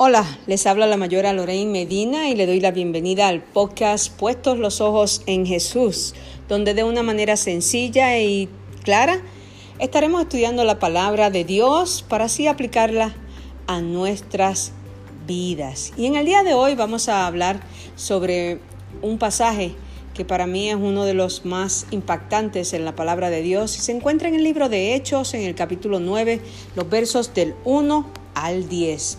Hola, les habla la mayora Lorraine Medina y le doy la bienvenida al podcast Puestos los Ojos en Jesús, donde de una manera sencilla y clara estaremos estudiando la palabra de Dios para así aplicarla a nuestras vidas. Y en el día de hoy vamos a hablar sobre un pasaje que para mí es uno de los más impactantes en la palabra de Dios y se encuentra en el libro de Hechos, en el capítulo 9, los versos del 1 al 10.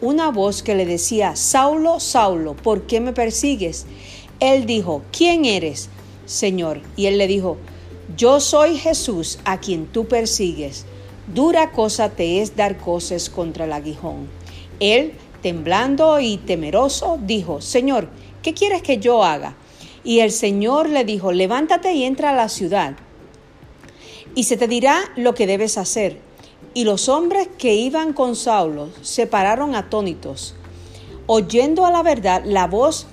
una voz que le decía, Saulo, Saulo, ¿por qué me persigues? Él dijo, ¿quién eres, Señor? Y él le dijo, yo soy Jesús a quien tú persigues. Dura cosa te es dar cosas contra el aguijón. Él, temblando y temeroso, dijo, Señor, ¿qué quieres que yo haga? Y el Señor le dijo, levántate y entra a la ciudad, y se te dirá lo que debes hacer. Y los hombres que iban con Saulo se pararon atónitos, oyendo a la verdad la voz,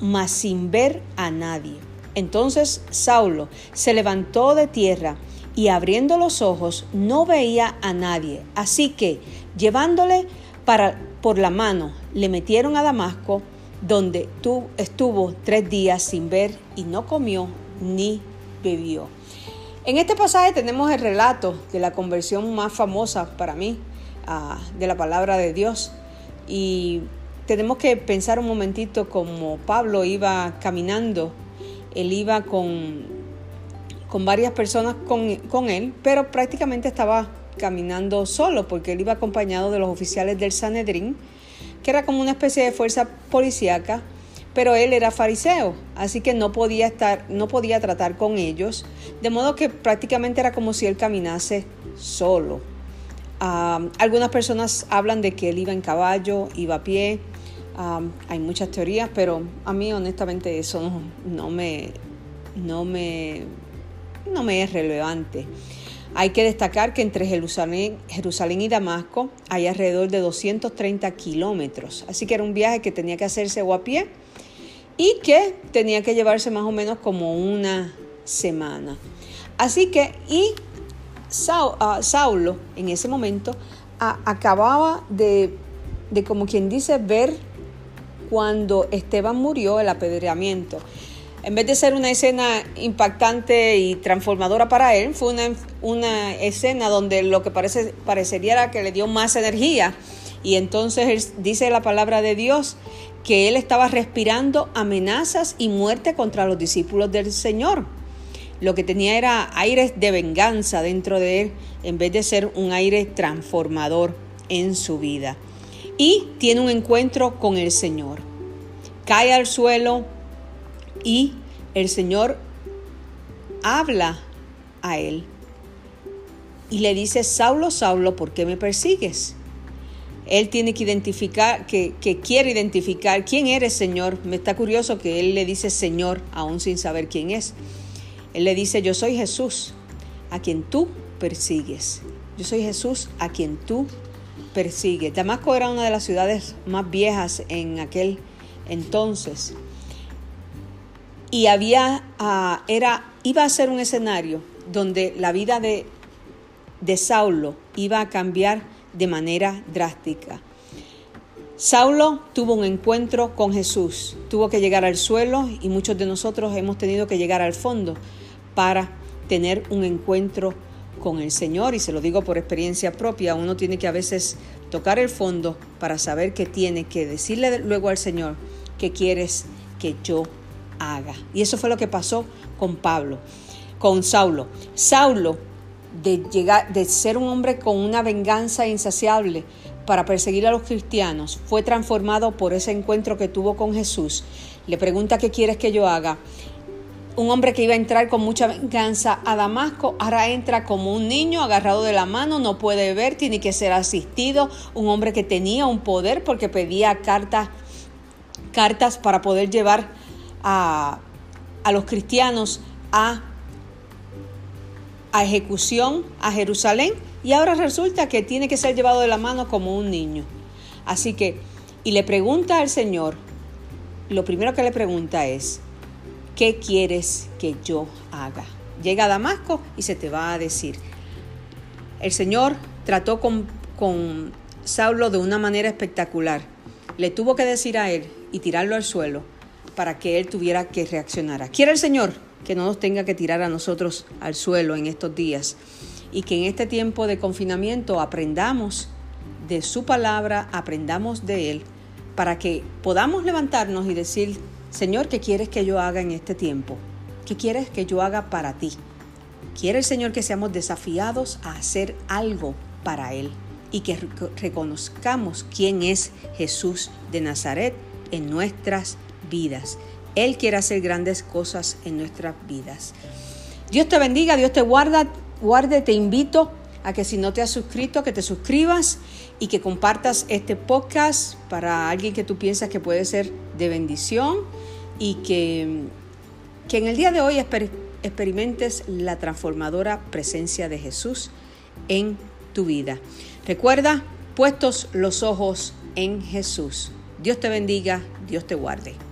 mas sin ver a nadie. Entonces Saulo se levantó de tierra y abriendo los ojos no veía a nadie. Así que, llevándole para, por la mano, le metieron a Damasco, donde estuvo tres días sin ver y no comió ni bebió. En este pasaje tenemos el relato de la conversión más famosa para mí ah, de la palabra de Dios. Y tenemos que pensar un momentito como Pablo iba caminando, él iba con, con varias personas con, con él, pero prácticamente estaba caminando solo porque él iba acompañado de los oficiales del Sanedrín, que era como una especie de fuerza policíaca pero él era fariseo, así que no podía estar, no podía tratar con ellos, de modo que prácticamente era como si él caminase solo. Ah, algunas personas hablan de que él iba en caballo, iba a pie, ah, hay muchas teorías, pero a mí honestamente eso no, me, no, me, no me es relevante. Hay que destacar que entre Jerusalén, Jerusalén, y Damasco hay alrededor de 230 kilómetros, así que era un viaje que tenía que hacerse o a pie y que tenía que llevarse más o menos como una semana. Así que, y ah, Saulo en ese momento acababa de, de, como quien dice, ver cuando Esteban murió el apedreamiento. En vez de ser una escena impactante y transformadora para él, fue una, una escena donde lo que parece, parecería era que le dio más energía. Y entonces dice la palabra de Dios que él estaba respirando amenazas y muerte contra los discípulos del Señor. Lo que tenía era aires de venganza dentro de él en vez de ser un aire transformador en su vida. Y tiene un encuentro con el Señor. Cae al suelo y el Señor habla a él y le dice, Saulo, Saulo, ¿por qué me persigues? Él tiene que identificar, que, quiere identificar quién eres, Señor. Me está curioso que Él le dice Señor, aún sin saber quién es. Él le dice, yo soy Jesús, a quien tú persigues. Yo soy Jesús, a quien tú persigues. Damasco era una de las ciudades más viejas en aquel entonces. Y había, ah, era, iba a ser un escenario donde la vida de, de Saulo iba a cambiar de manera drástica. Saulo tuvo un encuentro con Jesús, tuvo que llegar al suelo y muchos de nosotros hemos tenido que llegar al fondo para tener un encuentro con el Señor y se lo digo por experiencia propia, uno tiene que a veces tocar el fondo para saber que tiene que decirle luego al Señor que quieres que yo haga. Y eso fue lo que pasó con Pablo, con Saulo. Saulo de, llegar, de ser un hombre con una venganza insaciable para perseguir a los cristianos, fue transformado por ese encuentro que tuvo con Jesús. Le pregunta qué quieres que yo haga. Un hombre que iba a entrar con mucha venganza a Damasco, ahora entra como un niño agarrado de la mano, no puede ver, tiene que ser asistido. Un hombre que tenía un poder porque pedía cartas cartas para poder llevar a, a los cristianos a, a ejecución a Jerusalén y ahora resulta que tiene que ser llevado de la mano como un niño. Así que, y le pregunta al Señor, lo primero que le pregunta es, ¿qué quieres que yo haga? Llega a Damasco y se te va a decir. El Señor trató con, con Saulo de una manera espectacular. Le tuvo que decir a él y tirarlo al suelo para que él tuviera que reaccionar. Quiere el Señor que no nos tenga que tirar a nosotros al suelo en estos días y que en este tiempo de confinamiento aprendamos de su palabra, aprendamos de Él, para que podamos levantarnos y decir, Señor, ¿qué quieres que yo haga en este tiempo? ¿Qué quieres que yo haga para ti? Quiere el Señor que seamos desafiados a hacer algo para Él y que reconozcamos quién es Jesús de Nazaret en nuestras vidas. Él quiere hacer grandes cosas en nuestras vidas. Dios te bendiga, Dios te guarde, te invito a que si no te has suscrito, que te suscribas y que compartas este podcast para alguien que tú piensas que puede ser de bendición y que, que en el día de hoy experimentes la transformadora presencia de Jesús en tu vida. Recuerda, puestos los ojos en Jesús. Dios te bendiga, Dios te guarde.